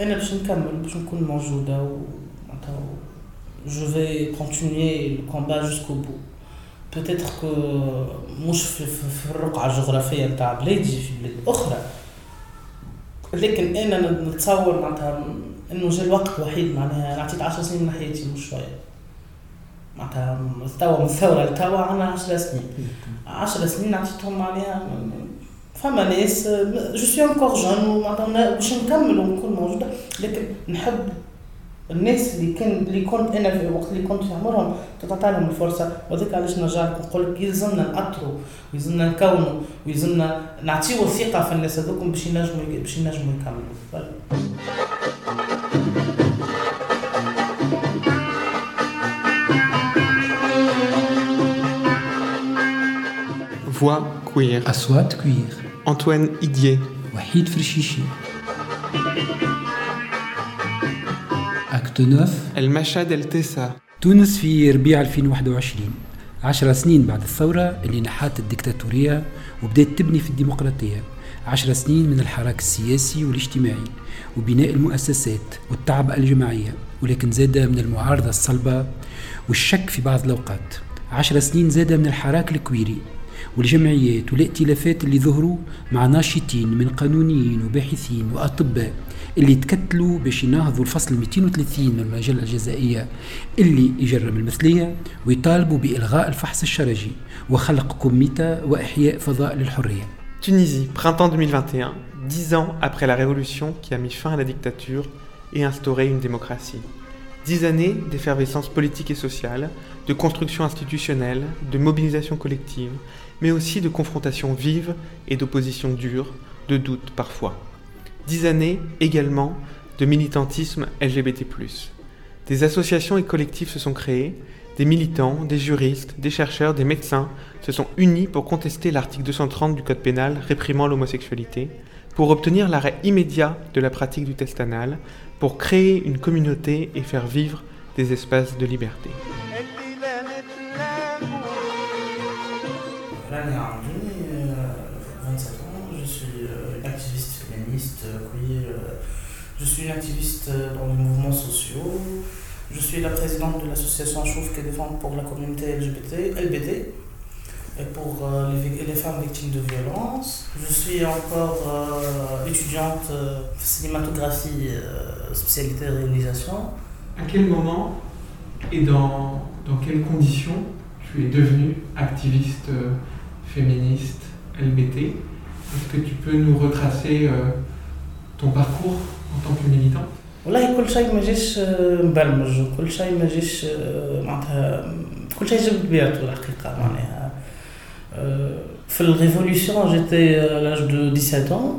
أنا باش نكمل باش نكون موجودة و je vais continuer combat jusqu'au bout peut-être que مش في, في, الرقعة الجغرافية نتاع بلادي في بلاد أخرى. لكن أنا نتصور معناتها إنه جا الوقت الوحيد معناها نعطيت 10 سنين من حياتي مش شوية. معناتها توا من الثورة لتوا عندنا 10 سنين. 10 سنين عطيتهم معناها فما ناس je suis encore jeune معناتها باش نكمل ونكون موجوده لكن نحب الناس اللي كان اللي كنت أنا في الوقت اللي كنت في عمرهم تعطى لهم الفرصه وذاك علاش نرجع لك نقول لك يلزمنا ناثروا ويلزمنا نكونوا ويلزمنا نعطيو الثقه في الناس هذوكم باش ينجموا باش ينجموا يكملوا Voix queer. أصوات queer. Antoine Idier. وحيد فرشيشي. أكت 9 المشهد التاسع تونس في ربيع 2021 عشر سنين بعد الثورة اللي نحات الدكتاتورية وبدأت تبني في الديمقراطية. عشر سنين من الحراك السياسي والاجتماعي وبناء المؤسسات والتعب الجماعية ولكن زاد من المعارضة الصلبة والشك في بعض الأوقات. عشر سنين زاد من الحراك الكويري. والجمعيات والائتلافات اللي ظهروا مع ناشطين من قانونيين وباحثين وأطباء اللي تكتلوا باش يناهضوا الفصل 230 من المجلة الجزائية اللي يجرم المثلية ويطالبوا بإلغاء الفحص الشرجي وخلق comité وإحياء فضاء للحرية Tunisie, printemps 2021, dix ans après la révolution qui a mis fin à la dictature et instauré une démocratie. Dix années d'effervescence politique et sociale, de construction institutionnelle, de mobilisation collective, mais aussi de confrontation vive et d'opposition dure, de doute parfois. Dix années également de militantisme LGBT. Des associations et collectifs se sont créés, des militants, des juristes, des chercheurs, des médecins se sont unis pour contester l'article 230 du Code pénal réprimant l'homosexualité, pour obtenir l'arrêt immédiat de la pratique du test anal, pour créer une communauté et faire vivre des espaces de liberté. Je suis une activiste euh, dans les mouvements sociaux. Je suis la présidente de l'association Chouf qui défend pour la communauté LGBT, LBD et pour euh, les, femmes victimes de violences. Je suis encore euh, étudiante euh, cinématographie, spécialité réalisation. À quel moment et dans, dans quelles conditions tu es devenue activiste féministe LBT Est-ce que tu peux nous retracer ton parcours en tant que militant? والله كل شيء ما جاش مبرمج وكل شيء ما جاش معناتها كل شيء جا بطبيعته الحقيقة معناها في ال révolution j'étais l'âge de 17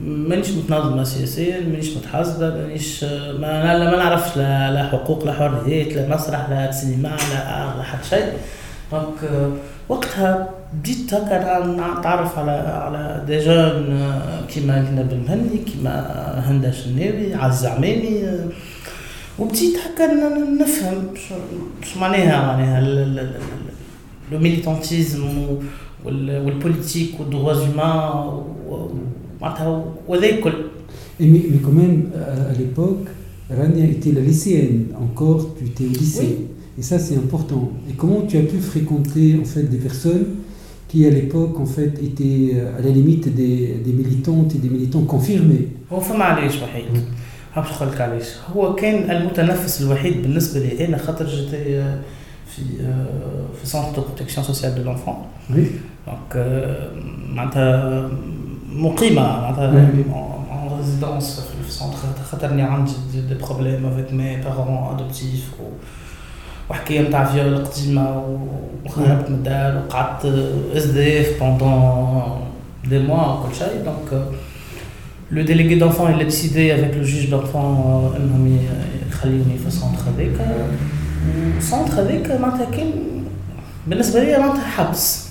مانيش متنظمه سياسيا مانيش متحاسبه مانيش ما, ما نعرفش لا, لا حقوق لا حريات لا مسرح لا سينما لا لا حتى شيء donc وقتها بديت هكا نتعرف على على des jeunes كيما لينا بن مهني كيما هندا شناوي عزيز عمامي وبديت هكا نفهم شو معناها معناها لو ميليتانتيزم والبوليتيك والدغوا زومان معناتها وهذا الكل Mais, mais quand même, à, à l'époque, Rania était la lycéenne. Encore, tu étais au lycée. Oui. Et ça, c'est important. Et comment tu as pu fréquenter en fait des personnes qui à l'époque en fait étaient à la limite des, des militantes et des militants confirmés. هو فما علاش وحيد؟ باش نقول لك علاش. هو كان المتنفس الوحيد بالنسبة لي أنا خاطر j'étais في في centre de protection sociale de l'enfance oui donc معناتها مقيمة معناتها en résidence في ال centre خاطرني عندي des problèmes avec mes parents adoptifs وحكايه نتاع viol قديمة وخرجت من الدار وقعدت SDF pendant des mois وكل شيء donc le délégué d'enfants a décidé avec le juge d'enfant إنهم يخليوني في ال centre هذاك ال centre هذاك معناتها كان بالنسبة لي معناتها حبس.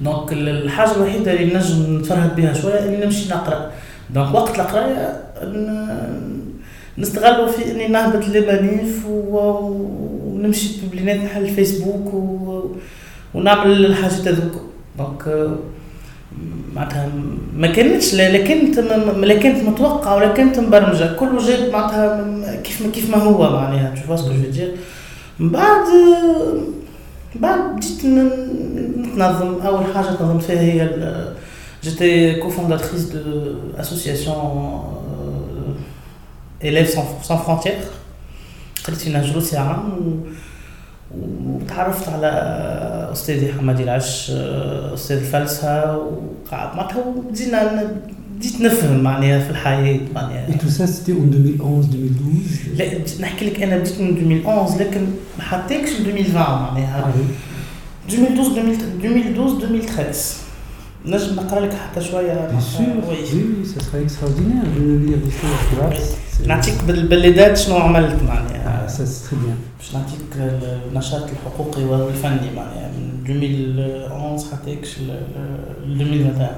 donc الحاجة الوحيدة اللي نجم نتفرهد بها شوية إني نمشي نقرأ. donc وقت القرايه نستغلوا في إني نهبط لبنيف ونمشي publinet نحل الفيسبوك و... ونعمل الحاجات هذوك donc معناتها ما كانتش لا كانت لا كانت متوقعة ولا كانت مبرمجة. كله جاب معناتها كيف ما كيف ما هو معناها. je veux dire من بعد بعد بديت نتنظم. أول حاجة تنظمت فيها هي j'étais cofondatrice de association élèves sans, sans frontières. قريت في نهج روسي عام وتعرفت على استاذي حماد العش أستاذ الفلسفه وقعد معناتها بدينا بديت نفهم معناها في الحياة معناها اي tout ça c'était en 2011 2012 لا نحكي لك أنا بديت من 2011 لكن ما حطيتكش 2020 معناها 2012 2012 2013 نجم نقرا لك حتى شوية bien sûr oui ça sera extraordinaire lire l'histoire نعطيك بالبلدات شنو عملت معناها ça très bien باش نعطيك النشاط الحقوقي والفني معناها من 2011 حتى ل 2021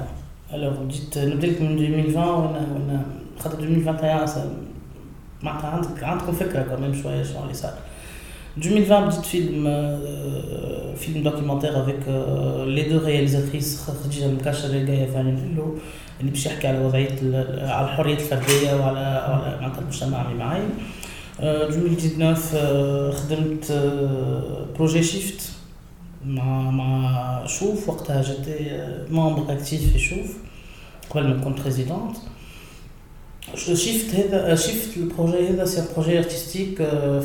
alors بديت نبدا لك من 2020 وأنا وأنا خاطر 2021 معناتها عندك عندكم فكره كمان شوية شنو اللي صار 2020 بديت فيلم film documentaire avec les deux réalisatrices خديجه مكاشر جاية فاني اللي باش يحكي على وضعية على الحرية الفردية وعلى على معناتها المجتمع اللي معي 2019 خدمت projet Shift مع مع Chouf. وقتها j'étais membre active في Chouf. قبل ما نكون présidente Shift هذا Shift ال projet هذا c'est projet artistique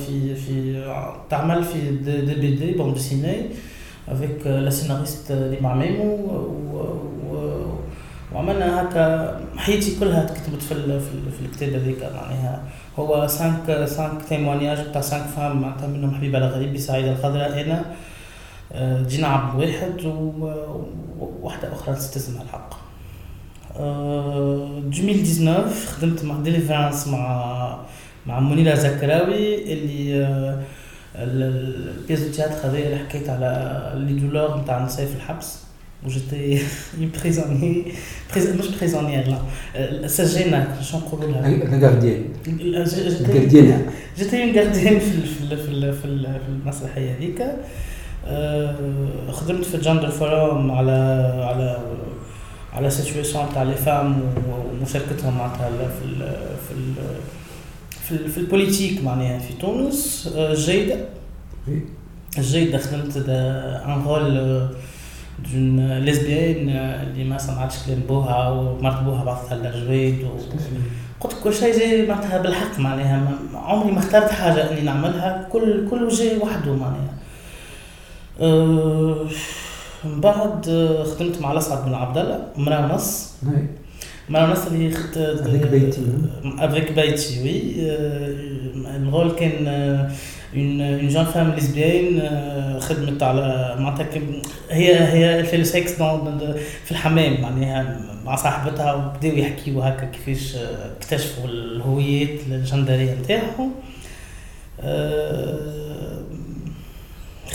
في في تعمل في des b- des bandes dessinées avec la scénariste ديما ميمو وعملنا هكا حياتي كلها تكتبت في في, في الكتاب هذيك. معناها هو cinq cinq témoignages بتاع cinq femmes معناتها منهم حبيبة الغريبي سعيدة الخضراء أنا جينا عبد واحد وواحدة أخرى نسيت اسمها الحق. 2019 خدمت مع ديليفرانس مع مع منيرة زكراوي اللي ال pièce de théâtre هذايا اللي حكيت على les douleurs نتاع النساء في الحبس. و j'étais prisonnier مش prisonnière لا سجينة شنو نقولوا لها؟ ال gardienne j'étais une في في في المسرحية هذيك خدمت في gender forum على على على situation تاع les femmes ومشاركتهم معناتها في ال في ال في, ال في ال politique معناها في تونس. جيدة. جيدة خدمت un rôle d'une lesbienne اللي ما سمعتش كلام بوها ومرت بوها بعثتها للجويد قلت كل شيء جاي معناتها بالحق معناها. عمري ما اخترت حاجة إني نعملها كل كله جاي وحده معناها. أه من بعد خدمت مع الأسعد بن عبد الله مرا ونص مرا ونص اللي خدت avec بيتي. avec بيتي oui. ال rôle كان une une jeune femme lesbienne خدمت على معناتها هي هي في السكس في الحمام معناها مع صاحبتها وبداو يحكيوا هكا كيفاش اكتشفوا الهويات الجندرية نتاعهم.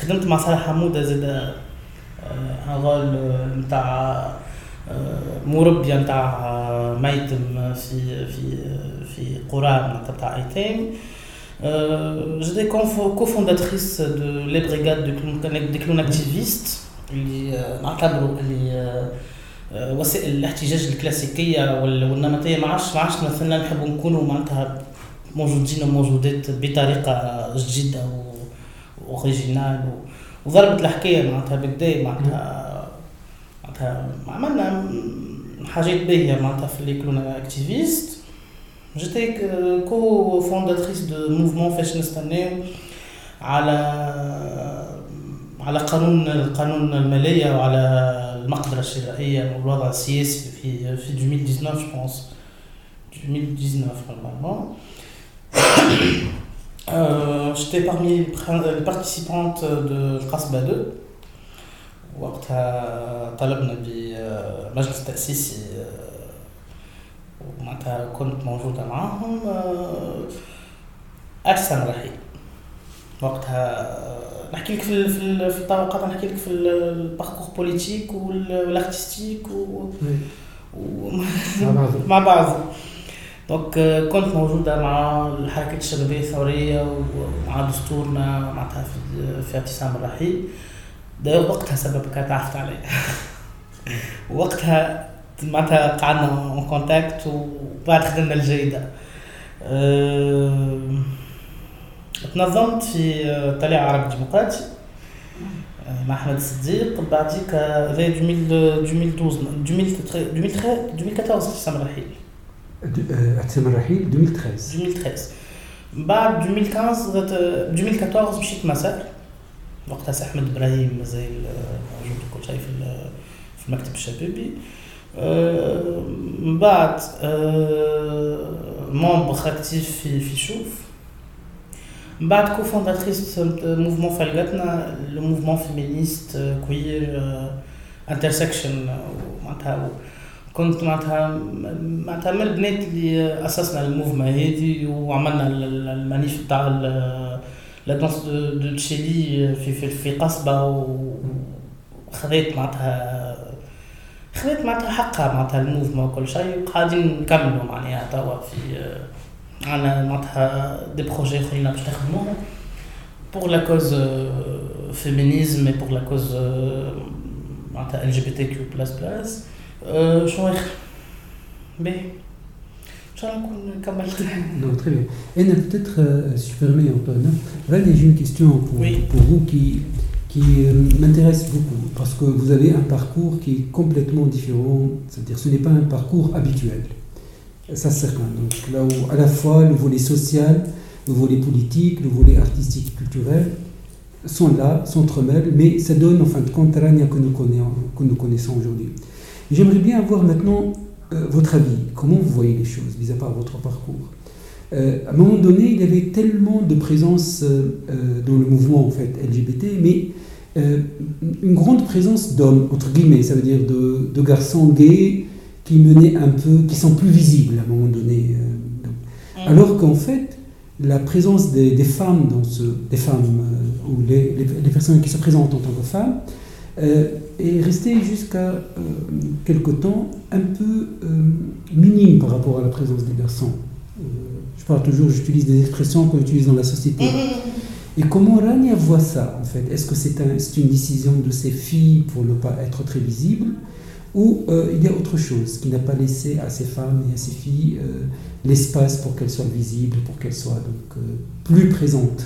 خدمت مع صالح حموده زاد رول نتاع مربية نتاع ميتم في في في قرى نتاع ايتام j'étais cofondatrice de les brigades de clowns activistes اللي نعتبروا اللي وسائل الاحتجاج الكلاسيكيه والنمطيه ما عادش ما عادش مثلا نحبوا نكونوا معناتها موجودين وموجودات بطريقه جديده و originale وضربت الحكاية معناتها بكدا معناتها معناتها عملنا حاجات باهيه معناتها في اللي كلنا activistes j'étais cofondatrice du mouvement فاش نستناو على على قانون القانون الماليه وعلى المقدره الشرائيه والوضع السياسي في في 2019 je pense 2019 normalement Euh, J'étais parmi les participantes de القصبة 2 وقتها طلبنا بمجلس تأسيسي ومعناتها كنت موجودة معاهم أجسام رحيل وقتها نحكي لك في في في الطبقات نحكي لك في ال parcours politique وال artistique و مع بعض. donc كنت موجودة مع الحركات الشبابية الثورية ومع دستورنا معناتها في, في اعتصام الرحيل. ده وقتها سبب كانت عرفت علي وقتها معناتها قعدنا en contact وبعد خدمنا الجيده أه تنظمت في آه، طليعه عربي ديمقراطي آه، مع احمد الصديق بعديك 2012 2014 حسام الرحيل حسام الرحيل 2013 2013 بعد 2015 2014 مشيت مسار وقتها احمد إبراهيم مازال موجود كل شيء في في المكتب الشبابي من بعد مومبر اكتيف في في شوف من بعد cofondatrice mouvement فلقتنا le mouvement féministe queer intersection معناتها كنت معناتها معناتها من البنات اللي اسسنا ال mouvement هذه وعملنا ال manif تاع la danse de Chili في في, في قصبه وخذيت معناتها خذيت معناتها حقها معناتها ال mouvement وكل شيء وقاعدين نكملوا معناها توا في عندنا معناتها دي بروجي اخرين باش نخدموهم بور لا كوز فيمينيزم بور لا كوز معناتها ال جي بي تي كيو بلاس بلاس شنو اخر باهي ان شاء الله نكون كملت Non, très bien. Et peut-être, euh, si je permets, Antoine, là, j'ai une question pour, oui. pour vous qui, qui euh, m'intéresse beaucoup, parce que vous avez un parcours qui est complètement différent, c'est-à-dire ce n'est pas un parcours habituel. Ça, c'est certain. Donc, là où, à la fois, le volet social, le volet politique, le volet artistique culturel sont là, s'entremêlent, mais ça donne, en fin de compte, Rania que nous connaissons, que nous connaissons aujourd'hui. J'aimerais bien avoir maintenant euh, votre avis. Comment vous voyez les choses, mis à part votre parcours? Euh, À un moment donné, il y avait tellement de présence euh, dans le mouvement en fait, LGBT, mais une grande présence d'hommes, entre guillemets, ça veut dire de, de, garçons gays qui menaient un peu, qui sont plus visibles à un moment donné. Mm. Alors qu'en fait, la présence des, des, femmes, dans ce, des femmes ou les, les, les, personnes qui se présentent en tant que femmes, est resté jusqu'à euh, quelque temps un peu euh, minime par rapport à la présence des garçons parle toujours, j'utilise des expressions qu'on utilise dans la société. Et comment Rania voit ça, en fait? Est-ce que c'est un, est une décision de ses filles pour ne pas être très visible? Ou euh, il y a autre chose qui n'a pas laissé à ses femmes et à ses filles euh, l'espace pour qu'elles soient visibles, pour qu'elles soient donc, euh, plus présentes?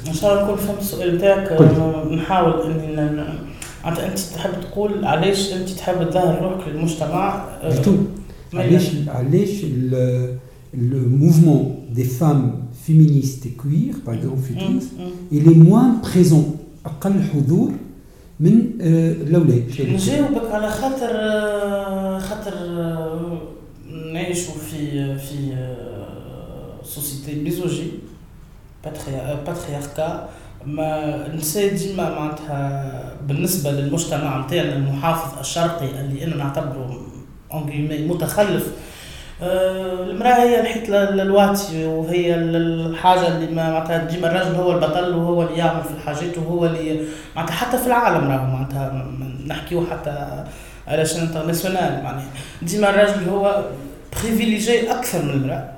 du tout. Le mouvement des femmes féministes et queer par exemple في تونس il est moins présent أقل حضور من الاولاد نجاوبك على خاطر خاطر نعيشوا في في société misogyne patriarcale ما نسى ديما معناتها بالنسبة للمجتمع نتاعنا المحافظ الشرقي اللي أنا نعتبره متخلف المرأة هي الحيط للواتي وهي الحاجة اللي ما معناتها ديما الرجل هو البطل وهو اللي يعمل في الحاجات وهو اللي معناتها حتى في العالم راهو معناتها نحكيو حتى على champ international معناها ديما الرجل هو privilégié أكثر من المرأة.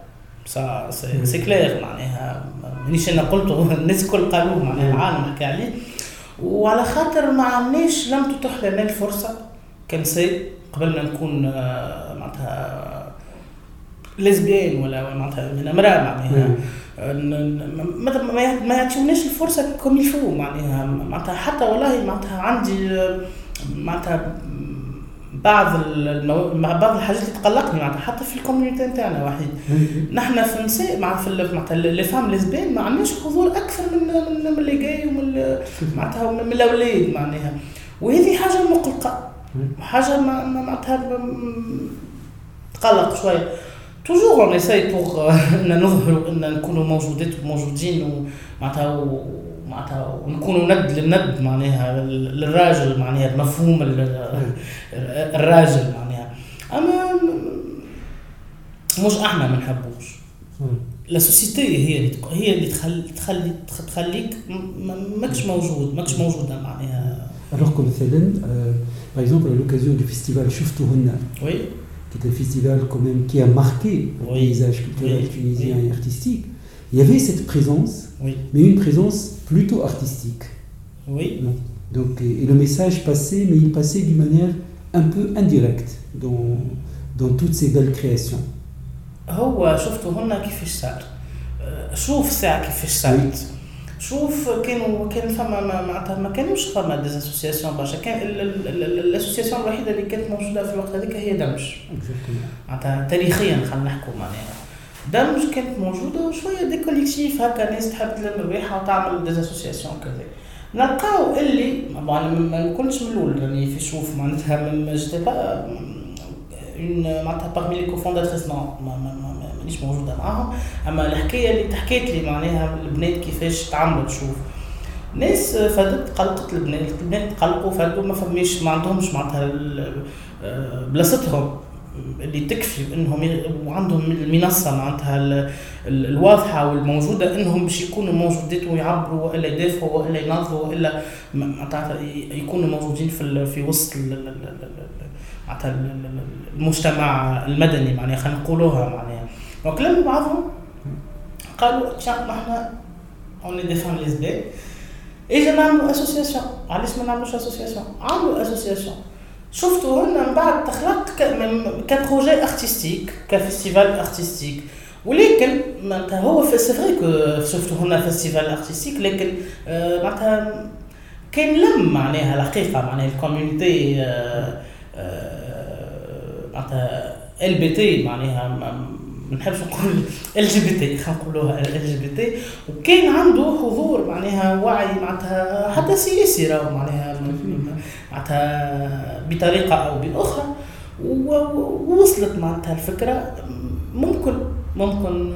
ça c'est clair معناها مانيش أنا قلته الناس الكل قالوه معناها العالم حكى عليه وعلى خاطر ما عندناش لم تتيح لنا الفرصة كنساء قبل ما نكون معناتها lesbienne ولا معناتها من امراه معناها. ما يعطيوناش الفرصة comme il faut معناها. معناتها حتى والله معناتها عندي معناتها بعض المو... بعض الحاجات اللي تقلقني معناتها حتى في ال community نتاعنا وحيد نحن في النساء مع في معناتها les femmes lesbiennes ما عندناش حضور أكثر من من, من اللي جاي ومن معناتها من الأولاد معناها. وهذه حاجة مقلقة. حاجة معناتها تقلق شوية. toujours on essaye pour ان نظهروا ان نكونوا موجودات وموجودين ومعناتها معناتها ونكونوا ند للند معناها للراجل معناها المفهوم الراجل معناها اما مش إحنا ما نحبوش la société هي اللي هي اللي تخلي تخلي تخليك ماكش موجود ماكش موجوده معناها que مثلا exemple à l'occasion du festival شفتوهن oui. qui est un festival quand même qui a marqué le oui. paysage culturel oui. tunisien oui. et artistique il y avait cette présence oui. mais une présence plutôt artistique. Oui. Donc, et, et, le message passait, mais il passait d'une manière un peu indirecte dans, dans toutes ces belles créations هو شفتوا هنا كيفاش صار أه، شوف ساعة كيفاش صارت شوف كانوا كان فما معناتها ما كانوش فما ديزاسوسياسيون برشا. كان ال association الوحيدة اللي كانت موجودة في الوقت هذيك هي دمج معناتها تاريخيا خلينا نحكوا معناها. دمج كانت موجودة وشويه des collectifs هكا ناس تحب تلم الريحة وتعمل des associations كذا نلقاو اللي ما كنتش من الأول راني في شوف معناتها j'étais pas معناتها parmi les cofondatrices مانيش موجوده معاهم. أما الحكاية اللي تحكيت لي معناها البنات كيفاش تعملوا تشوف. ناس فادت قلقت البنات البنات قلقوا فادوا ما فماش ما عندهمش معناتها آه، بلاصتهم اللي تكفي إنهم وعندهم المنصة معناتها الواضحة والموجودة إنهم باش يكونوا موجودين ويعبروا وإلا يدافعوا وإلا يناظروا وإلا معناتها يكونوا موجودين في في وسط معناتها المجتمع المدني معناها خلينا نقولوها معناها. لموا بعضهم. قالوا نحن en des femmes lesbiennes اجا نعملوا اسوسياسيون علاش ما نعملوش اسوسياسيون عملوا اسوسياسيون شفتوا هنا من بعد تخلق ك projet artistique ك festival artistique ولكن معناتها هو c'est vrai que شفتوا هنا festival artistique لكن آه، معناتها كان لم معناها الحقيقة معناها ال community آه، آه، معناتها LBT معناها ما نحبش نقول LGBT خلينا نقولوها LGBT وكان عنده حضور معناها وعي معناتها حتى سياسي راهو معناها معناتها بطريقة أو بأخرى. ووصلت معناتها الفكرة. ممكن ممكن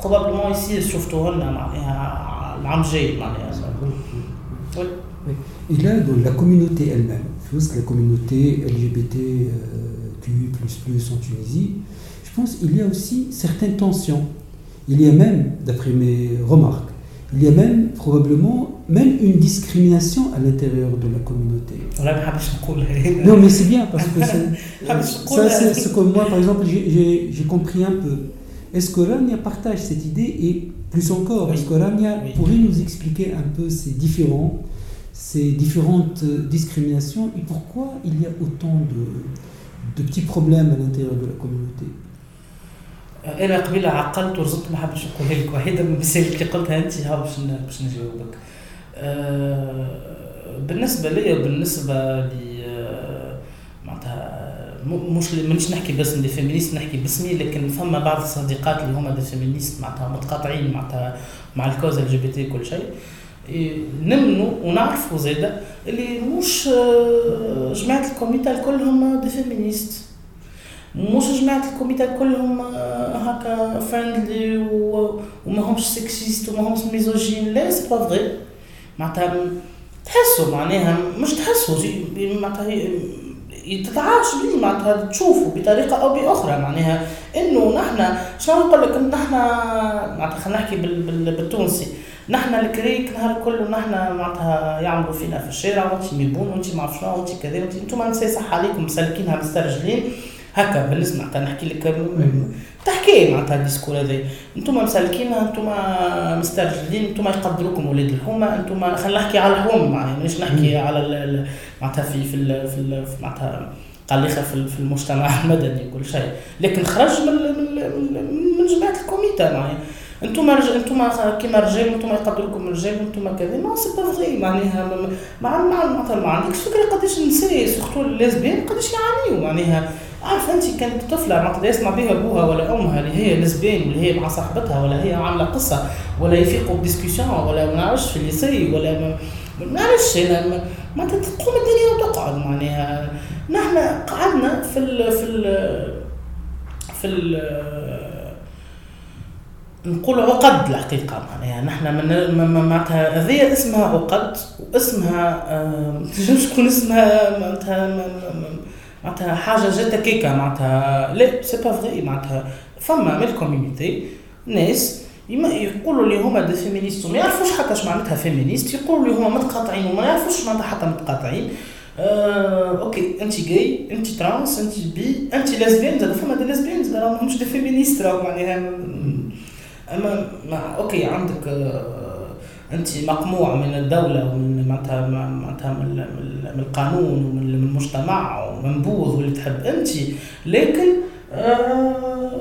probablement يصير شفتوا لنا معناها العام الجاي معناها. Et là, dans la communauté elle-même, la communauté LGBTQ++ en Tunisie, je pense qu'il y a aussi certaines tensions. Il y a même, d'après mes remarques, il y a même probablement même une discrimination à l'intérieur de la communauté. non, mais c'est bien parce que ça, c'est ce que moi, par exemple, j'ai compris un peu. Est-ce que Rania partage cette idée et plus encore, est-ce que Rania pourrait nous expliquer un peu ces différents, ces différentes discriminations et pourquoi il y a autant de, de petits problèmes à l'intérieur de la communauté? أنا قبيلة عقلت ورزقت ما حبش نقولها لك واحدة من المسائل اللي قلتها أنت ها باش باش نجاوبك. أه بالنسبة لي وبالنسبة ل آه، معناتها مش مانيش نحكي باسم des féministes نحكي باسمي لكن فما بعض الصديقات اللي هما des féministes معناتها متقاطعين معناتها مع ال cause LGBT كل شيء نمنوا ونعرفوا زاده اللي مش آه، جماعة ال communauté كلهم des féministes. مش جماعة ال communauté كلهم آه، هكا friendly وما همش sexistes وما همش misogynes. لا سي با فغي معناتها تحسوا معناها مش تحسوا معناتها تتعايش بيه معناتها تشوفوا بطريقة أو بأخرى. معناها إنه نحن شنو نقول لك نحن معناتها خلينا نحكي بالتونسي. نحن الكريك نهار كله نحن معناتها يعملوا فينا في الشارع وانت ميبون وانت ما شنو وانت كذا وانت أنتم نساء صح عليكم مسلكينها مسترجلين. هكا بالنسبة معناتها نحكي لك تحكي معناتها الديسكور هذا أنتم مسالكين أنتم مسترجلين أنتم يقدروكم ولاد الحومة أنتم خلينا نحكي على الحومه معناها مانيش نحكي على معناتها في في في معناتها قليخة في المجتمع المدني وكل شيء. لكن خرج من من جماعة ال communauté معناها. أنتم أنتم كيما رجال أنتم يقدروكم رجال أنتم كذا. mais c'est pas vrai معناها. ما معناتها ما عندكش فكرة قداش النساء surtout ال lesbiennes قداش يعانيوا معناها. عارف انت كانت طفلة ما يسمع بها أبوها ولا أمها اللي هي lesbienne ولا هي مع صاحبتها ولا هي عاملة قصة ولا يفيقوا ب discussion ولا ما نعرفش في ال lycée ولا ما نعرفش ما تقوم الدنيا وتقعد معناها. نحن قعدنا في ال في ال في ال نقول عقد الحقيقة معناها. نحن من معناتها هذه اسمها عقد واسمها تنجمش تكون اسمها؟ معناتها معناتها حاجة جات كيكا معناتها لا سي با فغي معناتها فما من ال community ناس يقولوا لي هما des féministes وما يعرفوش حتى اش معناتها féministe يقولوا لي هما متقاطعين وما يعرفوش معناتها حتى متقاطعين. آه، OK انت جاي انت trans انت bi انت lesbienne زاد فما des lesbiennes زاد راهم مش des féministes راهم معناها. اما OK عندك آه انت مقموع من الدولة ومن معناتها معناتها من, القانون ومن المجتمع ومنبوذ واللي تحب. انت لكن آه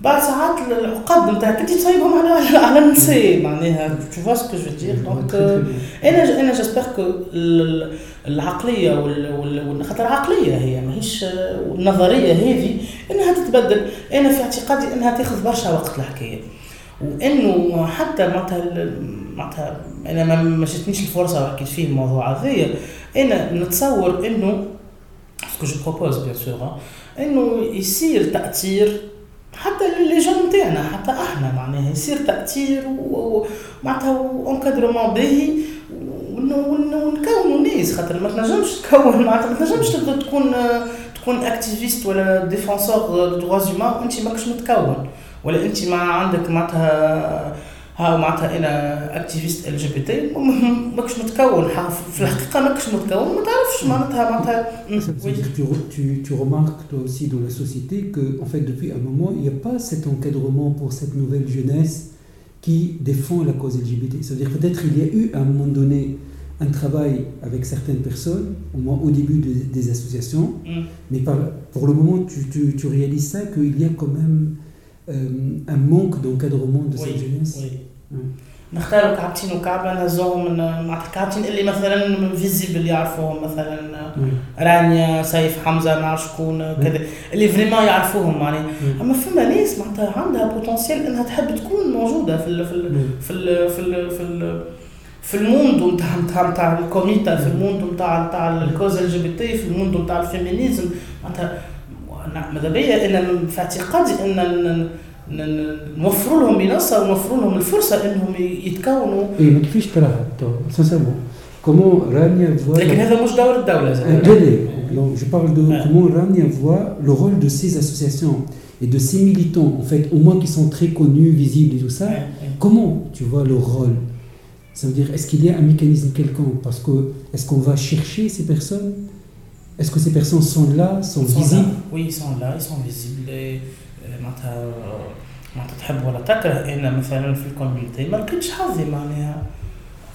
بعد ساعات العقد نتاعك انت تصايبهم على على النساء معناها toutefois ce que je veux dire donc أنا أنا j'espère que العقلية خاطر عقلية هي ماهيش النظريه هذه إنها تتبدل. أنا في اعتقادي إنها تاخذ برشا وقت الحكاية. وإنه حتى معناتها معناتها أنا ما جاتنيش الفرصة وحكيت فيه الموضوع هذايا. أنا نتصور إنه ce que je propose bien sûr إنه يصير تأثير حتى les jeunes نتاعنا حتى أحنا معناها يصير تأثير ومعناتها encadrement باهي ونكونوا ناس. خاطر ما تنجمش تكون معناتها ما تنجمش تبدا تكون تكون activiste ولا défenseur de droits humains وأنت ماكش متكون. ولا انت ما عندك معناتها ها معناتها انا اكتيفيست ال جي بي تي ماكش متكون في الحقيقه ماكش متكون ما تعرفش معناتها معناتها tu, tu, tu remarques toi aussi dans la société que en fait depuis un moment il n'y a pas cet encadrement pour cette nouvelle jeunesse qui défend la cause LGBT. C'est-à-dire peut-être il y a eu à un moment donné un travail avec certaines personnes, au moins au début de, des associations, mm. mais par, pour le moment tu, tu, tu réalises ça qu'il y a quand même euh, un manque d'encadrement de cette jeunesse. Oui. نختاروا كعبتين وكعبة نهزوهم من معناتها كعبتين اللي مثلا visibles يعرفوهم مثلا رانيا سيف حمزة ما نعرف شكون كذا اللي vraiment يعرفوهم معني. أما فما ناس معناتها عندها potentiel إنها تحب تكون موجودة في ال في ال في ال في ال في ال في ال monde نتاع نتاع نتاع ال communauté في ال monde نتاع نتاع ال cause LGBT في ال monde نتاع ال féminisme. معناتها ماذا بيا ان في اعتقادي ان نوفروا لهم منصه ونوفروا لهم الفرصه انهم يتكونوا اي ما كيفاش تراها سانسيرمون كومون رانيا فوا لكن هذا مش دور الدوله لا لا je parle de comment Rania voit le rôle de ces associations et de ces militants en fait au moins qui sont très connus visibles et tout ça comment tu vois le rôle ça veut dire est-ce qu'il y a un mécanisme quelconque parce que est-ce qu'on va chercher ces personnes Est-ce que ces personnes sont là sont, ils sont visibles là. oui ils sont là ils sont visibles et معناتها معناتها تحب ولا تكره أنا مثلا في الكوميونيتي ما لقيتش حظي معناها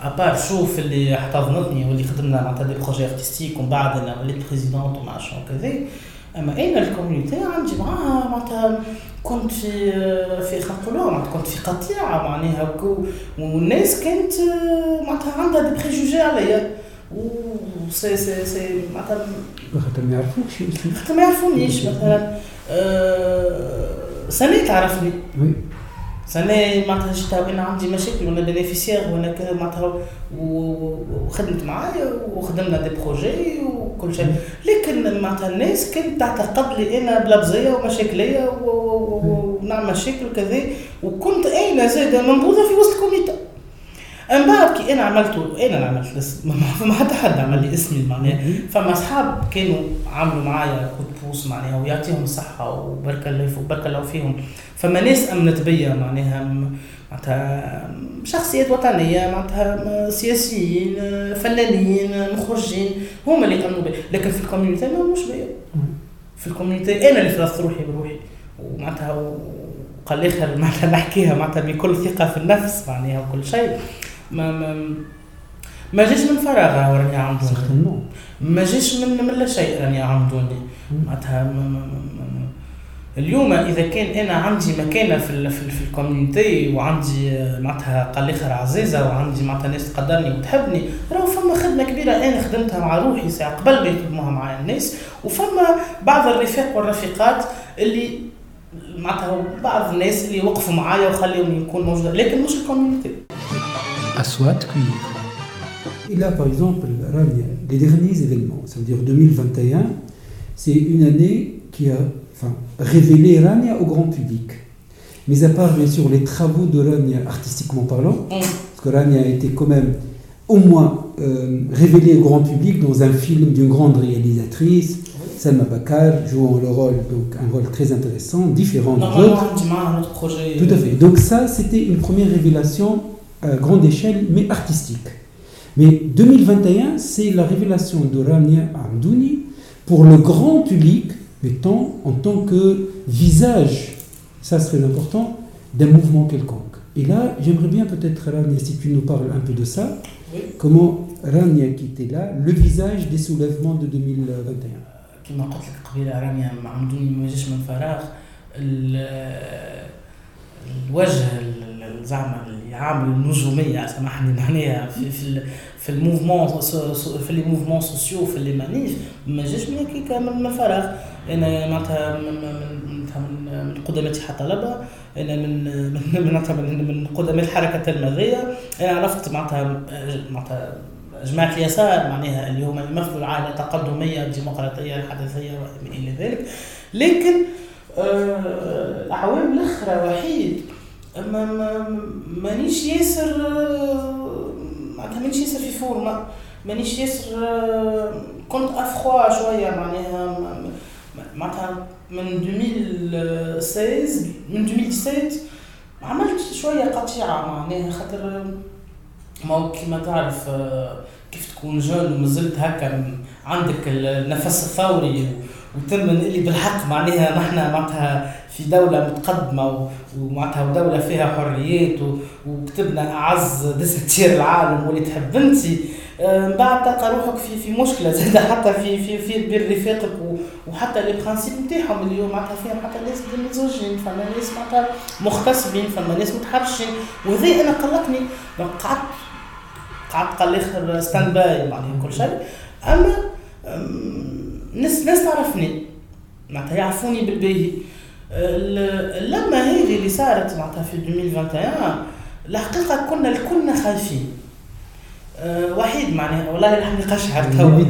à part شوف اللي احتضنتني واللي خدمنا معناتها des projets artistiques ومن بعد أنا وليت présidente وما شنو كذا اما أنا ال community عندي معاها معناتها كنت في في نقولوا معناتها كنت في قطيعه معناها والناس كانت معناتها عندها des préjugés عليا و سي سي سي معناتها خاطر ما يعرفوكش. خاطر ما يعرفونيش مثلا سنة تعرفني. Oui. سنة معناتها جيت أنا عندي مشاكل وأنا bénéficiaire وأنا كذا معناتها وخدمت معايا وخدمنا des projets وكل شيء. لكن معناتها الناس كانت تعتقد لي أنا بلبزيه ومشاكلية ونعمل مشاكل وكذا. وكنت أنا زاده منبوذه في وسط ال communauté من بعد كي أنا عملته أنا اللي عملت الاسم. ما حتى حد عمل لي اسمي معناها. فما أصحاب كانوا عملوا معايا coup de pouce معناها ويعطيهم الصحة وبارك الله وبارك الله فيهم. فما ناس أمنت بيا معناها معناتها شخصيات وطنية معناتها سياسيين فنانين مخرجين هما اللي امنوا بي لكن في ال community ما آمنش بيا. في ال community أنا اللي فرضت روحي بروحي. ومعناتها قال اخر معناتها نحكيها معناتها بكل ثقة في النفس معناها وكل شيء. ما ما ما جاش من فراغ راني عمدوني ما جاش من من لا شيء راني عمدوني معناتها اليوم إذا كان أنا عندي مكانة في في, في ال community وعندي معناتها قال اخر عزيزة وعندي معناتها ناس تقدرني وتحبني راهو فما خدمة كبيرة أنا خدمتها مع روحي ساعة قبل ما يخدموها معايا الناس. وفما بعض الرفاق والرفيقات اللي معناتها بعض الناس اللي وقفوا معايا وخليهم يكون موجود لكن مش ال community. Aswat Cuir. Et là, par exemple, les derniers événements, ça veut dire 2021, c'est une année qui a enfin, révélé Rania au grand public. Mais à part, bien sûr, les travaux de Rania artistiquement parlant, parce que Rania a été quand même au moins euh, révélé au grand public dans un film d'une grande réalisatrice, Selma Bakar, jouant le rôle, donc un rôle très intéressant, différent des autres. Tout à fait. Donc ça, c'était une première révélation à grande échelle, mais artistique. Mais 2021, c'est la révélation de Rania Amdouni pour le grand public, mettons en tant que visage, ça serait important, d'un mouvement quelconque. Et là, j'aimerais bien peut-être, Rania, si tu nous parles un peu de ça, Oui. comment Rania qui était là, le visage des soulèvements de 2021. كما قلت لك قبيله رانيا معمدوني ما جاش من فراغ ال- الوجه ال- ال- زعما عامل النجومية سامحني معناها في في في ال mouvement في les mouvements sociaux في les manifs ما جاش من هكاك من فراغ أنا معناتها من من قدماء طلبه أنا من من معناتها من من قدماء الحركة التلميذيه أنا عرفت معناتها معناتها جماعة اليسار معناها اللي هم يمثلوا العائلة التقدمية الديمقراطية الحدثية وما إلى ذلك. لكن آه، الأعوام الأخرى وحيد. ما ما مانيش ياسر معناتها مانيش ياسر informé مانيش ياسر كنت أفخوا شوية معناها معناتها من 2016 من 2017 عملت شوية قطيعة معناها خاطر ما كيما تعرف كيف تكون jeune ومازلت هكا عندك النفس الثوري و- وتم اللي بالحق معناها نحن معناتها في دولة متقدمة و- ومعناتها ودولة فيها حريات وكتبنا أعز دستير العالم واللي تحب انتي آه، من بعد تلقى روحك في في مشكلة زاد حتى في في في بين رفاقك وحتى لي برانسيب نتاعهم اللي هو معناتها فيهم حتى ناس مزوجين فما ناس معناتها مغتصبين فما ناس متحرشين. وهذا أنا قلقني. قعدت قعدت قال الآخر stand-by معناها كل شيء. أما ناس ناس تعرفني معناتها يعرفوني بالباهي. ال- اللمه هذه اللي صارت معناتها في 2021 الحقيقة كنا الكلنا خايفين. أه، وحيد معناها والله لحمي قشعر توا.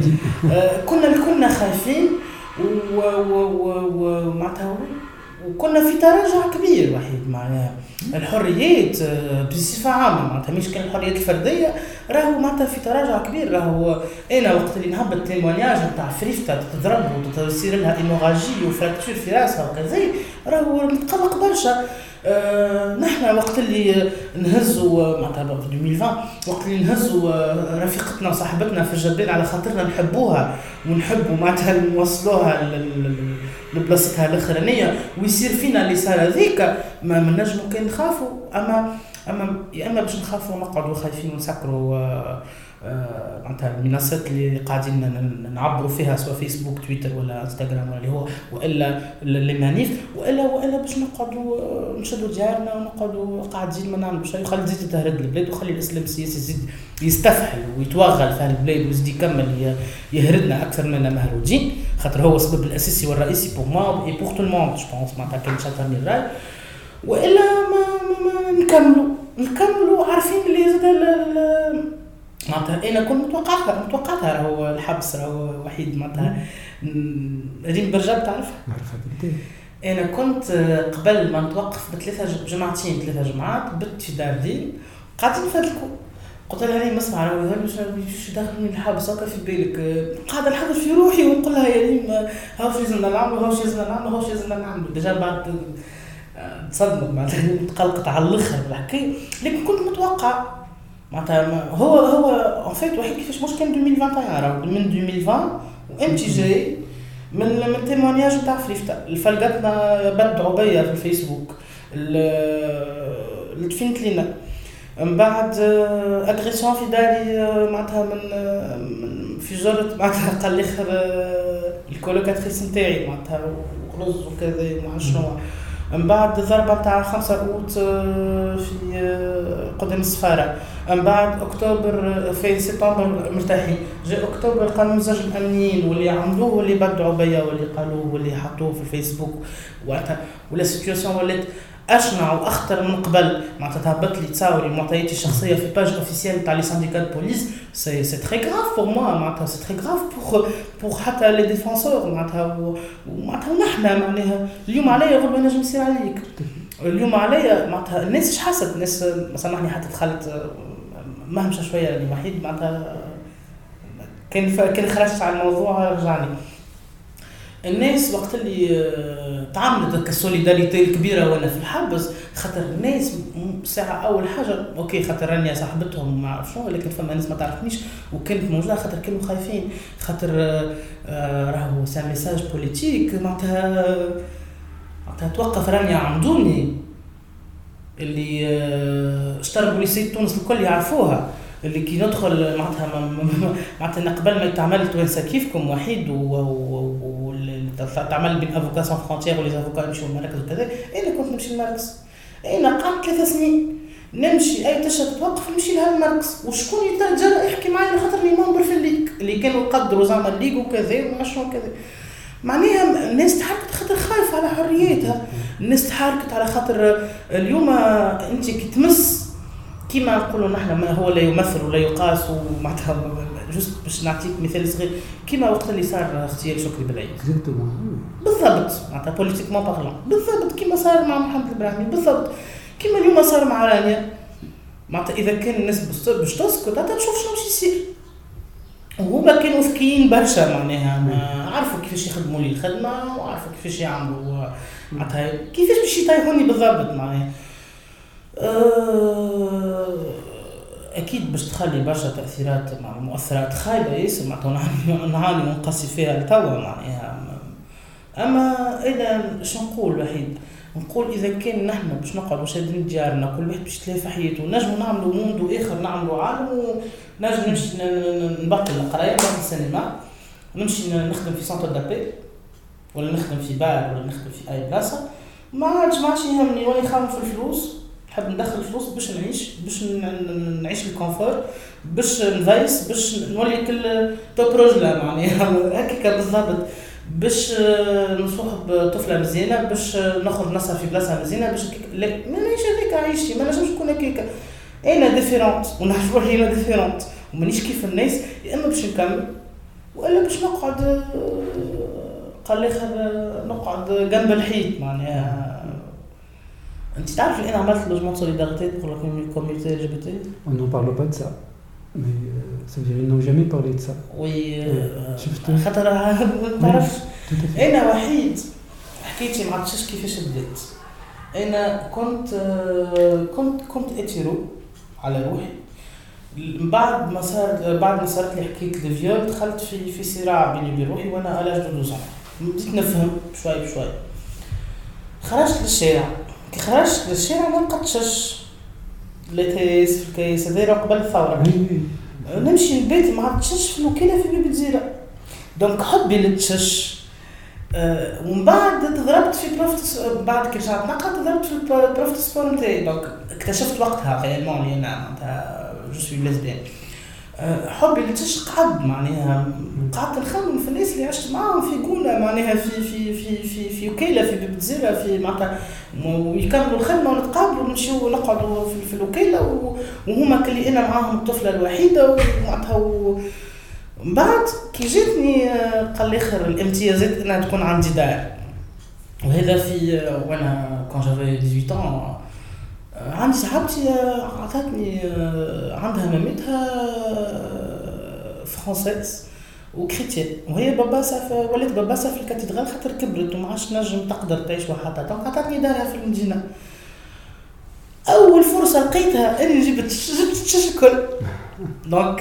آه، كنا الكلنا خايفين ومعناتها وكنا في تراجع كبير وحيد معناها. الحريات آه، بصفة عامة معناتها مش كان الحريات الفردية راهو معناتها في تراجع كبير راهو أنا وقت اللي نهبط تيمونياج نتاع فريفتة تضرب وتصير لها إيموراجي وفراكتور في راسها وكذا راهو متقلق برشا. آه نحن وقت اللي نهزوا معناتها في 2020 وقت اللي نهزوا آه، رفيقتنا وصاحبتنا في الجبال على خاطرنا نحبوها ونحبوا معناتها نوصلوها لبلاصتها الأخرانية ويصير فينا اللي صار هذيك ما من نجموا كان نخافوا اما اما يا إما باش نخافوا نقعدوا خايفين ونسكروا آه، آه، معناتها المنصات اللي قاعدين نعبروا فيها سواء فيسبوك تويتر ولا انستغرام ولا اللي هو والا les manifs والا وإلا باش نقعدوا آه، نشدوا ديارنا ونقعدوا قاعدين ما نعملوا شيء وخلي تزيد تهرد البلاد وخلي الإسلام السياسي يزيد يستفحل ويتوغل في البلاد ويزيد يكمل يهردنا أكثر منا مهرودين. خاطر هو السبب الأساسي والرئيسي بور موا اي بور تو الموند جو بونس معناتها كان شاطرني الرأي. وإلا ما, ما, ما نكملوا. نكملوا عارفين اللي زاد معناتها أنا كنت متوقعها متوقعتها راهو الحبس راهو وحيد معناتها ريم برجاب تعرفها أنا كنت قبل ما نتوقف بثلاثة جمعتين ثلاثة جمعات بت في دار دين قاعدين نفدلكوا قلت لها ريم اسمع راهو يظل مش مش داخلني الحبس هكا في بالك. قاعدة نحضر في روحي ونقول لها آه، هاو شو لازمنا نعملوا هاو شو لازمنا نعملوا هاو شو لازمنا نعملوا ديجا بعد آه، تصدمت معناتها تقلقت على الآخر بالحكايه لكن كنت متوقع معناتها هو هو اون فيت وحيد كيفاش مش كان 2021 راهو من 2020 وانت جاي من من تيمونياج نتاع فريفتة. الفلقتنا بدعوا بيا في الفيسبوك ال- اللي تفينت لينا. من بعد اغريسيون في داري آه، معناتها من آه، في جرة معناتها قال آه، الكولوكاتريس نتاعي معناتها ورز وكذا ما شنو من بعد ضربة نتاع 5 أوت آه، في آه، قدام السفارة. من بعد أكتوبر آه، في سبتمبر مرتاحين. جاء أكتوبر قانون الزوج الأمنيين واللي عملوه واللي بدعوا بيا واللي قالوه واللي حطوه في الفيسبوك وقتها. و la situation ولات اشنع وأخطر من قبل. معناتها تهبط لي تصاوري. معطياتي الشخصية في page officielle تاع les syndicats police c'est c'est très grave pour moi معناتها c'est très grave pour pour حتى les défenseurs معناتها ومعناتها ونحن معناها. اليوم عليا غدوه نجم يصير عليك. اليوم عليا معناتها الناس إيش حست الناس سامحني حتى دخلت مهمشة شوية يعني وحيد معناتها كان. كان خرجت على الموضوع رجعني. الناس وقت اللي آه، تعاملت هكا السوليداريتي الكبيرة وأنا في الحبس خاطر الناس ساعة أول حاجة أوكي خاطر رانيا صاحبتهم ما اعرف شنو لكن فما ناس ما تعرفنيش وكانت موجودة خاطر كانوا خايفين. خاطر آه، آه، راهو سان ميساج بوليتيك معناتها معناتها توقف رانيا عمدوني اللي اشتروا بوليسية تونس الكل يعرفوها اللي كي ندخل معناتها معناتها قبل ما يتعمل توانسه كيفكم وحيد و تعمل بين افوكا سون فرونتيير ولي افوكا يمشيو المراكز وكذا أنا كنت نمشي المركز أنا قعدت ثلاث سنين. نمشي أي تشهد توقف نمشي لها المركز. وشكون يترجى يحكي معايا خاطر لي ممبر في الليك اللي كانوا يقدروا زعما الليك وكذا وما شنو كذا معناها الناس تحركت خاطر خايفة على حريتها. الناس تحركت على خاطر اليوم أنت كي تمس كيما نقولوا نحن ما هو لا يمثل ولا يقاس ومعناتها juste باش نعطيك مثال صغير كيما وقت اللي صار اغتيال شكري بالعيد بالضبط معناتها politiquement parlant بالضبط كيما صار مع محمد البراهمي بالضبط. كيما اليوم صار مع رانيا. معناتها إذا كان الناس باش تسكت أنت تشوف شنو باش يصير. وهما كانوا ذكيين برشا معناها عرفوا كيفاش يخدموا لي الخدمة وعرفوا كيفاش يعملوا. معناتها كيفاش باش يطيحوني بالضبط معناها. أه أكيد باش تخلي برشا تأثيرات مع مؤثرات خايبة ياسر معناتها نعاني ونقصي فيها لتوا معناها. أما إذا شو نقول وحيد؟ نقول إذا كان نحن باش نقعدوا شادين ديارنا كل واحد باش تلاقي في حياته نجموا نعملوا monde آخر نعملوا عالم ونجم نمشي نبطل القراية نبطل السينما نمشي نخدم في centre d'appel ولا نخدم في بار ولا نخدم في أي بلاصة. ما عادش ما عادش يهمني ولا يخاف في الفلوس؟ نحب ندخل فلوس باش نعيش باش نعيش ال confort باش نفيس باش نولي كل توب روجلا معناها. هكاك بالضبط. باش نصوحب طفله مزيانة باش نخرج نسهر في بلاصة مزيانة باش ما نعيش هذيك عايشتي. ما نجمش نكون هكاك. أنا différente ونعرف روحي أنا différente ومانيش كيف الناس يا إما باش نكمل وإلا باش نقعد قال لي نقعد جنب الحيط معناها. انت تعرف اللي أنا عملت logement solidarité pour la community LGBT On n'en parle pas de ça. Mais euh, ça veut dire ils n'ont jamais parlé de ça. Oui شفت خاطر ما تعرفش. أنا وحيد حكيتي مع تشيش كيفاش بديت. أنا كنت كنت كنت أتيرو على روحي. من بعد ما صار بعد ما صارت لي حكاية ال viol دخلت في في صراع بيني وبين روحي وأنا à l'âge de 12 بديت نفهم شوي بشوي. خرجت للشارع. كي خرجت للشارع ما لقيتش لقيت في الكيس هذا قبل الثورة. نمشي البيت مع التشش في الوكاله في باب جزيرة donc حبي للتشش أه ومن بعد تضربت في prof بعد كي رجعت نقرأ تضربت في ال prof sport نتاعي donc اكتشفت وقتها réellement اللي أنا معناتها je suis lesbienne حبي للتش قعد معناها قعدت نخمم في الناس اللي عشت معاهم في جولة معناها في في في في في وكالة في باب الجزيرة في معناتها ويكملوا الخدمة ونتقابلوا ونمشيو نقعدوا في, في الوكالة وهما كلي أنا معاهم الطفلة الوحيدة ومعناتها من بعد كي جاتني قال لي آخر الامتيازات أنها تكون عندي دار. وهذا في وأنا كون جافي 18 عندي صاحبتي عطاتني عندها مامتها française و chrétienne. وهي باباسها في ولات باباسها في ال cathédrale خاطر كبرت وما عادش نجم تقدر تعيش وحدها donc عطاتني دارها في المدينة. أول فرصة لقيتها أني جبت جبت التشش الكل. donc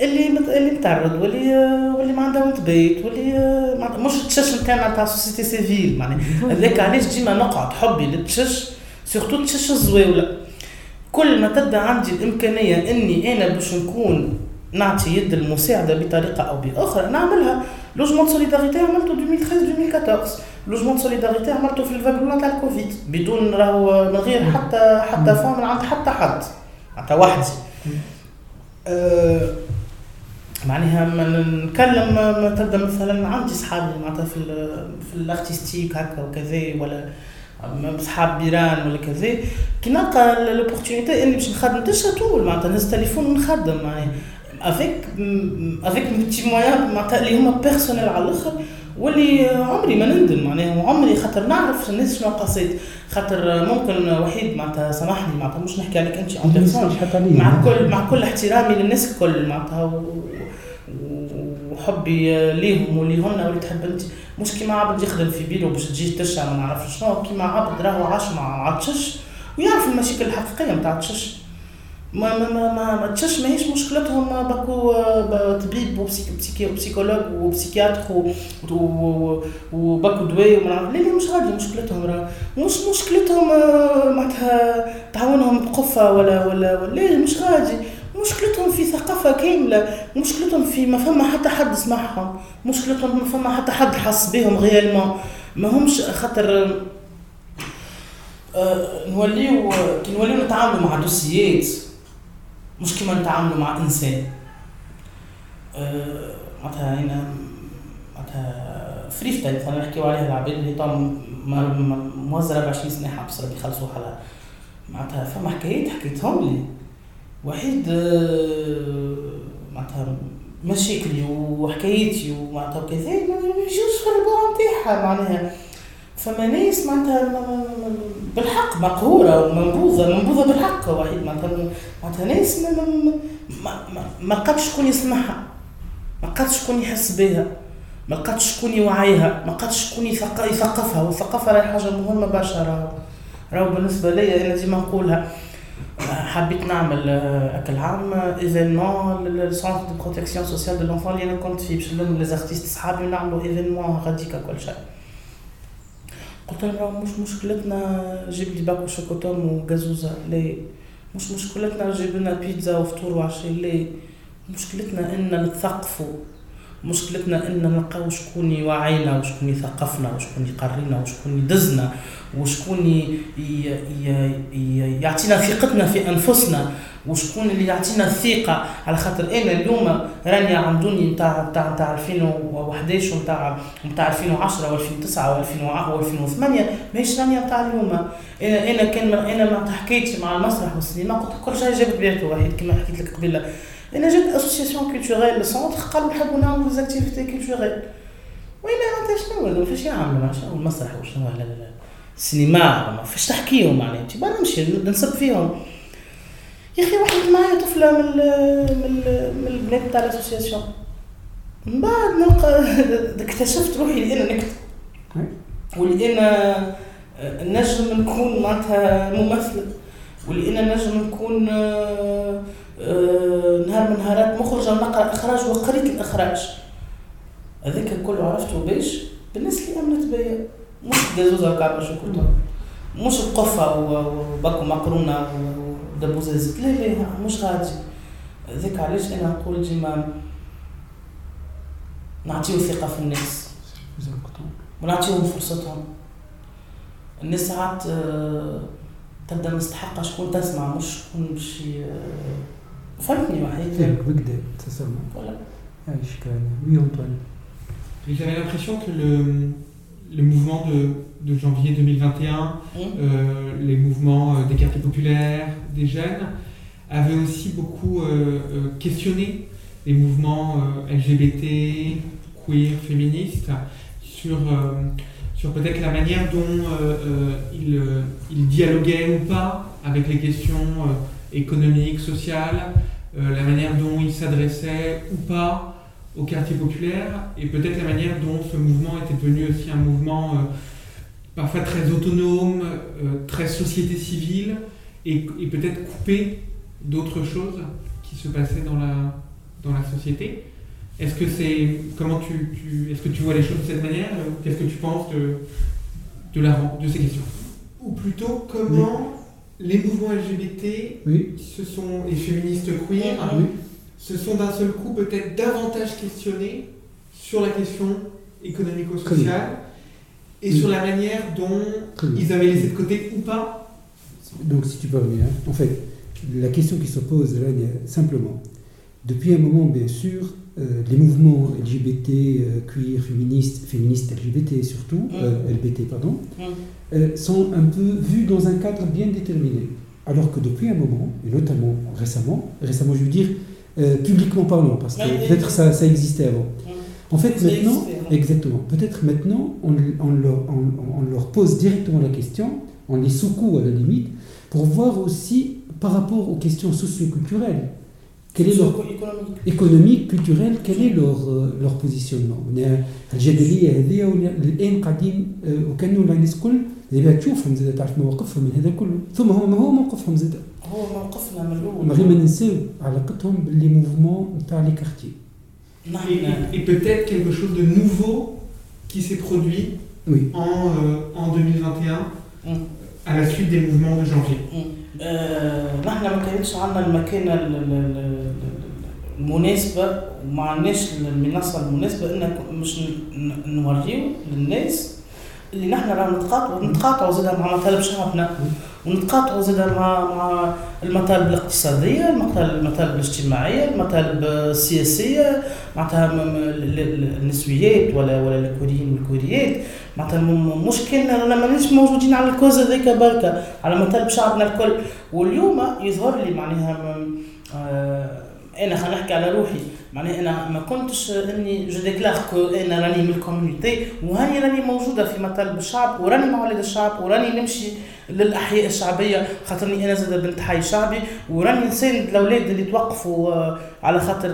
اللي اللي متعرض واللي واللي ما عندها وين تبيت واللي مش التشش نتاعنا تاع société civile معناها. هذاك علاش ديما نقعد حبي للتشش surtout التشش الزواوله كل ما تبدا عندي الإمكانية إني أنا باش نكون نعطي يد المساعدة بطريقة أو بآخرى نعملها. logement solidarité عملته 2013 2014 logement solidarité عملته في الفاكولون تاع الكوفيد. بدون راهو من غير حتى حتى فون من عند حتى حد. حتى وحدي. أه معناها ما نتكلم ما تبدا مثلا عندي صحابي معناتها في في ال artistique هكا وكذا ولا صحاب بيران ولا كذا. كي نلقى l'opportunité اني باش نخدم تشا طول معناتها نهز تليفون ونخدم معناها. avec avec petits moyens معناتها اللي هما personnels على الآخر واللي عمري ما نندم معناها. وعمري خاطر نعرف الناس شنو قصيت خاطر ممكن وحيد معناتها سامحني معناتها مش نحكي عليك انت مع كل مع كل احترامي للناس الكل معناتها. وحبي ليهم وليهن واللي تحب أنت. مش كيما عبد يخدم في بيرو باش تجي تشع ما نعرفش شنو. كيما عبد راهو عاش مع عطشش ويعرف المشاكل الحقيقية نتاع تشش ما ما ما ما, ما تشش ماهيش مشكلتهم باكو طبيب وبسيكولوج وبسيكياتر وباكو دواء وما لا لا مش غادي مشكلتهم راه. مش مشكلتهم معناتها تعاونهم بقفة ولا ولا ولا مش غادي. مشكلتهم في ثقافة كاملة مشكلتهم في ما فما حتى حد سمعهم مشكلتهم ما فما حتى حد حس بهم غيالمون ما همش خاطر أه نوليو كي نوليو نتعاملوا مع دوسيات مش كيما نتعاملوا مع إنسان. أه معناتها هنا معناتها فريفتا مثلا نحكيو عليها العباد اللي طال موزره ب 20 سنة حبس ربي يخلصوا حالها معناتها فما حكايات حكيتهم لي. وحيد أه معناتها مشاكلي وحكايتي ومعناتها وكذا ما يجوش في البوع نتاعها معناها. فما ناس معناتها بالحق مقهورة ومنبوذة منبوذة بالحق واحد معناتها معناتها ناس ما ما ما, ما لقاتش شكون يسمعها ما لقاتش شكون يحس بها ما لقاتش شكون يوعيها ما لقاتش شكون يثقفها والثقافة راهي حاجة مهمة برشا راهو راهو بالنسبة لي أنا ديما نقولها. حبيت نعمل أكل عام événement لل centre de protection sociale de l'enfant اللي أنا كنت فيه باش نلم les artistes صحابي ونعملوا événement غاديكا كل شيء. قلت لهم مش مشكلتنا جيب لي باكو شوكوتوم وجازوزة. ليه؟ مش مشكلتنا جيب لنا بيتزا وفطور وعشاء. ليه؟ مشكلتنا ان نتثقفوا. مشكلتنا ان نلقاو شكون يوعينا وشكون يثقفنا وشكون يقرينا وشكون يدزنا وشكون يعطينا ثقتنا في أنفسنا وشكون اللي يعطينا الثقة. على خاطر أنا اليوم راني عندوني نتاع نتاع نتاع 2011 ونتاع نتاع 2010 و2009 و2008 ماهيش راني نتاع اليوم. أنا أنا كان أنا مع حكايتي مع المسرح والسينما قلت كل شيء جابت بيعته واحد كما حكيت لك قبيلة. أنا جات association culturelle centre قالوا نحبوا نعملوا activités culturelles وين انت شنو فاش يعملوا شنو المسرح وشنو لا لا لا. السينما ما فاش تحكيهم معناها. تبا نمشي نسب فيهم. يا أخي واحد معايا طفلة من من من البنات تاع ال association من بعد نلقى اكتشفت روحي اللي أنا نكتب واللي أنا نجم نكون معناتها ممثله واللي أنا نجم نكون نهار من نهارات مخرجه ونقرا إخراج وقريت الإخراج. هذاك الكل عرفته باش بالناس اللي أمنت بيا. مش جازوزه وكعبه شوكولاته مش بقفه وباكو مقرونة ودبوزازت لا لا مش غادي. ذاك علاش أنا نقول ديما نعطيو ثقة في الناس. ونعطيهم فرصتهم. الناس ساعات تبدأ مستحقة شكون تسمع مش شكون باش C'est. Voilà. Oui, J'avais l'impression que le, le mouvement de, de janvier 2021, euh, les mouvements euh, des quartiers populaires, des jeunes, avaient aussi beaucoup euh, questionné les mouvements LGBT, queer, féministes, sur, sur peut-être la manière dont ils, il dialoguaient ou pas avec les questions économiques, sociales, la manière dont ils s'adressaient ou pas au quartier populaire et peut-être la manière dont ce mouvement était devenu aussi un mouvement euh, parfois très autonome, euh, très société civile et, et peut-être coupé d'autres choses qui se passaient dans la, dans la société. Est-ce que c'est comment tu, tu est-ce que tu vois les choses de cette manière Qu'est-ce que tu penses de de, la, de ces questions? Ou plutôt comment oui. Les mouvements LGBT, oui. ce sont les féministes queer, oui. Se sont d'un seul coup peut-être davantage questionnés sur la question économico-sociale et sur la manière dont ils avaient laissé de côté ou pas. Donc, si tu permets, hein, en fait, la question qui se pose là, simplement, depuis un moment, bien sûr, euh, les mouvements LGBT, euh, queer, féministes, féministes LGBT surtout, euh, LBT, pardon, euh, sont un peu vus dans un cadre bien déterminé. Alors que depuis un moment, et notamment récemment, récemment je veux dire, publiquement parlant, parce que peut-être ça, ça existait avant. Mm. En fait, maintenant, exactement, peut-être maintenant, on, on leur, on- on leur pose directement la question, on les secoue à la limite, pour voir aussi par rapport aux questions socioculturelles, quel est leur économique culturel quel est leur leur positionnement الجدليه هذه الان قاعدين وكانوا الناس الكل اذا تشوفهم زاد تعرف مواقفهم من هذا كله ثم هو ما هو موقفهم زاد هو موقفنا من الاول غير ما ننساو علاقتهم باللي موفمون نتاع لي كارتي Et, peut-être quelque chose de nouveau qui s'est produit oui. en, euh, en 2021 mm. à la suite des mouvements de janvier. نحن ما كانتش عندنا المكانه المناسبة وما عندناش المنصة المناسبة ان مش نوريو للناس اللي نحن راه نتقاطعوا نتقاطعوا زاد مع مطالب شعبنا ونتقاطعوا زاد مع مع المطالب الاقتصادية المطالب الاجتماعية المطالب السياسية معناتها النسويات ولا ولا الكويريين والكويريات معناتها مشكلنا رانا مانيش موجودين على ال cause هذيك بركة على مطالب شعبنا الكل. واليوم يظهر لي معناها آه انا خلينا نحكي على روحي. معناها أنا ما كنتش إني je déclare que أنا راني من ال community وهاني راني موجودة في مطالب الشعب وراني مع الشعب وراني نمشي للأحياء الشعبية خاطرني أنا زاد بنت حي شعبي وراني نساند الأولاد اللي توقفوا على خاطر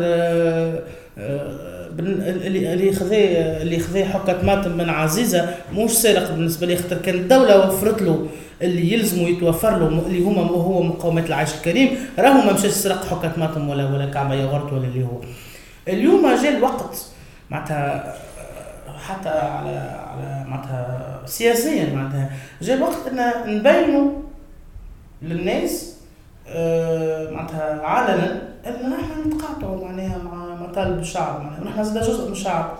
اللي اللي خذا اللي خذا حكة ماتم من عزيزة مش سارق بالنسبة لي خاطر كان الدولة وفرت له. اللي يلزموا يتوفر له اللي هما هو مقومات العيش الكريم. راهو ما مشاش سرق حكة ماتم ولا ولا كعبة يغرت ولا اللي هو. اليوم جاء الوقت معناتها حتى على على معناتها سياسيا معناتها جاء الوقت إن نبينوا للناس آه، معناتها علنا إن نحن نتقاطعوا معناها مع مطالب الشعب معناها نحن زاد جزء من الشعب.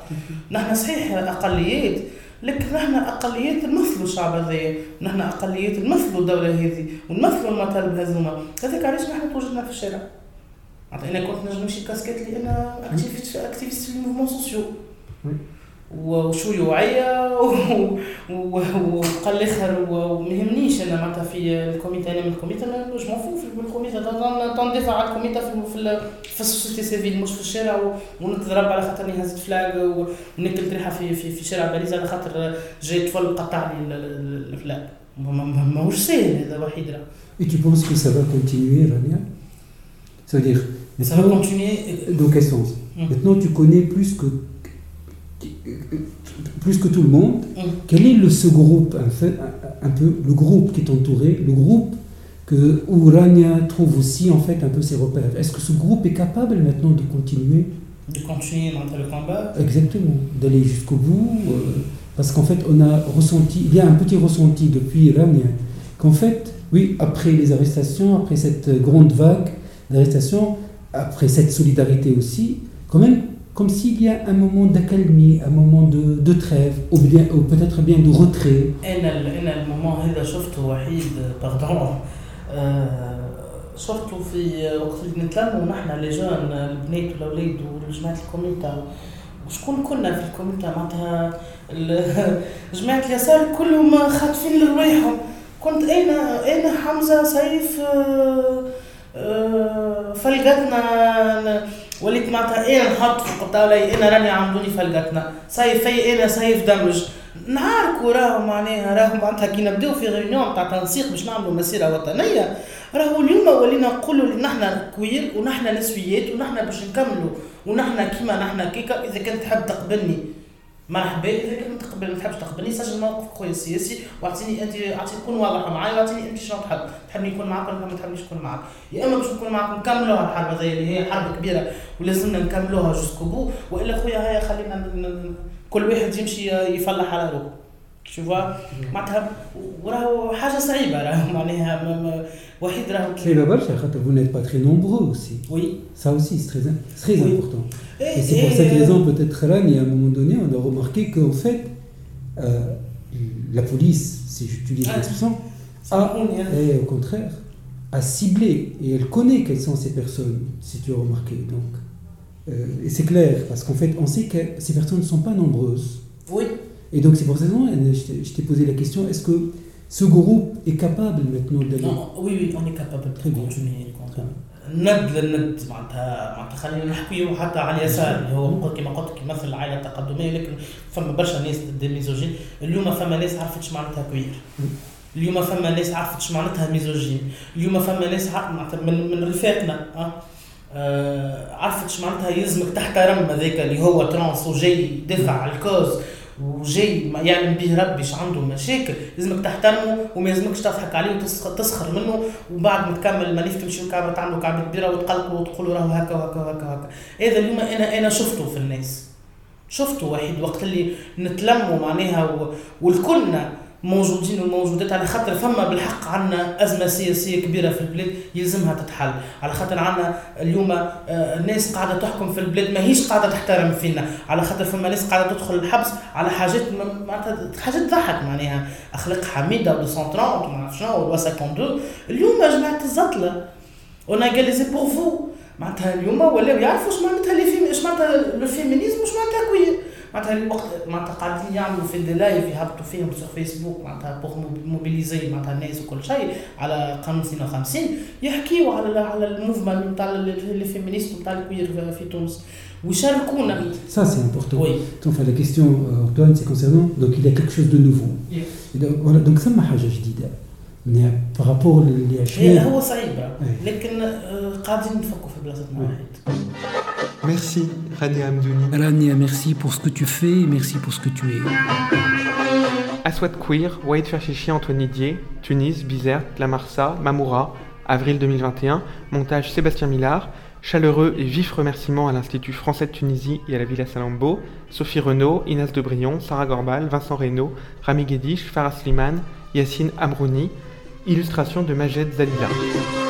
نحن صحيح أقليات. لكن نحن اقليات نمثلوا الشعب هذايا نحن اقليات نمثلوا الدولة هذه ونمثلوا المطالب هذوما. هذاك علاش نحن تواجدنا في الشارع؟ معناتها أنا كنت نجم نمشي كاسكيت لي أنا activiste activiste في ال mouvement social. وشيوعيه وقال الآخر وما يهمنيش أنا معناتها في الكوميتا أنا من الكوميتا أنا مون في الكوميتا تندافع على الكوميتا في في, السوسيتي سيفيل مش في الشارع ونتضرب على خاطر هزت فلاج ونكل ريحه في في, في شارع باريس على خاطر جاي طفل قطع لي الفلاج ماهوش ساهل هذا وحيد راه Et tu penses que ça va continuer, Rania Ça veut dire. Ça va continuer. Dans quel sens mmh. Maintenant, tu connais plus que plus que tout le monde, mm. quel est le, ce groupe, un, fait, un, un, peu, le groupe qui est entouré, le groupe que, où Rania trouve aussi en fait un peu ses repères Est-ce que ce groupe est capable maintenant de continuer De continuer dans le combat Exactement, d'aller jusqu'au bout. Euh, parce qu'en fait, on a ressenti, il y a un petit ressenti depuis Rania, qu'en fait, oui, après les arrestations, après cette grande vague d'arrestations, après cette solidarité aussi, quand même, comme s'il y a un moment d'accalmie, un moment de, de trêve, ou, bien, ou peut-être bien de retrait. أنا الـ moment هذا شفته وحيد pardon شفته في وقت اللي نتلموا نحن les jeunes البنات والاولاد وجماعه الـ comité. وشكون كنا في الـ comité معناتها؟ جماعة اليسار كلهم خاطفين لرواحهم كنت أنا أنا حمزة سيف؟ فلقتنا وليت معناتها أنا نحط في الطاوله أنا راني عملوني فلقتنا. سيفي أنا سيف دمج نعاركوا راهو معناها راهو معناتها كي نبداو في غيونيون تاع تنسيق باش نعملوا مسيرة وطنية راهو اليوم ولينا نقولوا اللي نحن كوير ونحن نسويات ونحن باش نكملوا ونحن كيما نحن كيكا إذا كنت تحب تقبلني. مرحبا إذا كنت تقبل ما تحبش تقبلني سجل موقف خويا السياسي واعطيني أنت اعطيني تكون واضحه معايا واعطيني أنت شنو تحب. تحبني نكون معاك ولا ما تحبنيش نكون معاك؟ يا إما باش نكون معاك نكملوها الحرب هذه اللي هي حرب كبيرة ولازمنا نكملوها جوسكو بو وإلا خويا هيا خلينا كل واحد يمشي يفلح على روحه. tu vois mais là-bas vous n'êtes pas très nombreux aussi. Oui. Ça aussi c'est très, très important. Et, c'est pour cette raison peut-être là à un moment donné on doit remarquer qu'en fait euh, la police si j'utilise l'expression ah, et au contraire a ciblé et elle connaît quelles sont ces personnes si tu as remarqué. Donc euh, et c'est clair parce qu'en fait on sait que ces personnes ne sont pas nombreuses. Oui. Et donc c'est pour cette raison, je t'ai posé la question, est-ce que ce groupe est capable maintenant d'aller... Non, oui, oui, on est capable de continuer. ند للند معناتها معناتها خلينا نحكيو حتى على اليسار اللي هو كما قلت لك يمثل العائله التقدميه لكن فما برشا ناس ضد الـ misogynes اليوم فما ناس عرفت معناتها queer اليوم فما ناس عرفت معناتها misogynes اليوم فما ناس معناتها من من رفاقنا أه؟ آه عرفت معناتها يلزمك تحترم هذاك اللي هو trans وجاي يدافع على الـ cause وجاي يعلم به ربي عنده مشاكل لازمك تحترمه وما لازمكش تضحك عليه وتسخر منه وبعد ما تكمل المانيف تمشي وكعبة تعملوا كعبة كبيرة وتقلقوا وتقولوا راهو هكا وهكا وهكا وهكا. هذا اليوم أنا أنا شفته في الناس. شفته واحد وقت اللي نتلموا معناها والكلنا موجودين وموجودات على خاطر فما بالحق عندنا أزمة سياسية كبيرة في البلاد يلزمها تتحل. على خاطر عندنا اليوم آه، الناس قاعدة تحكم في البلاد ماهيش قاعدة تحترم فينا. على خاطر فما ناس قاعدة تدخل الحبس على حاجات معناتها حاجات تضحك معناها. أخلاق حميدة و 230 وما نعرف شنو و 52 اليوم جماعة الزطلة. on a réalisé, pour vous معناتها اليوم ولاو يعرفوا اش معناتها les اش معناتها le féminisme واش معناتها queer معناتها الوقت معناتها قاعدين يعملوا في des lives يهبطوا فيهم sur Facebook معناتها pour mobiliser معناتها الناس وكل شيء على قانون 52 يحكيوا على على الـ mouvement نتاع les féministes نتاع الـ queer في تونس ويشاركونا Ça, c'est important. Oui. Donc, la question, euh, Antoine, c'est concernant. Donc, il y a quelque chose de nouveau. Yeah. Donc, voilà, donc, ثم حاجة جديدة. بارابور اللي 20 هو صعيب لكن قاعدين نفكوا في بلاصتنا واحد Merci Rania Amdouni. Rania, merci pour ce que tu fais et merci pour ce que tu es. Aswad Queer, Waïd Ferchichi, Antoine Didier, Tunis, Bizerte, La Marsa, Mamoura, avril 2021, montage Sébastien Millard, chaleureux et vifs remerciements à l'Institut français de Tunisie et à la Villa Salambo, Sophie Renaud, Inès Debrion, Sarah Gorbal, Vincent Reynaud, Rami Guédiche, Farah Slimane, Yacine Amrouni, illustration de Majed Zalila.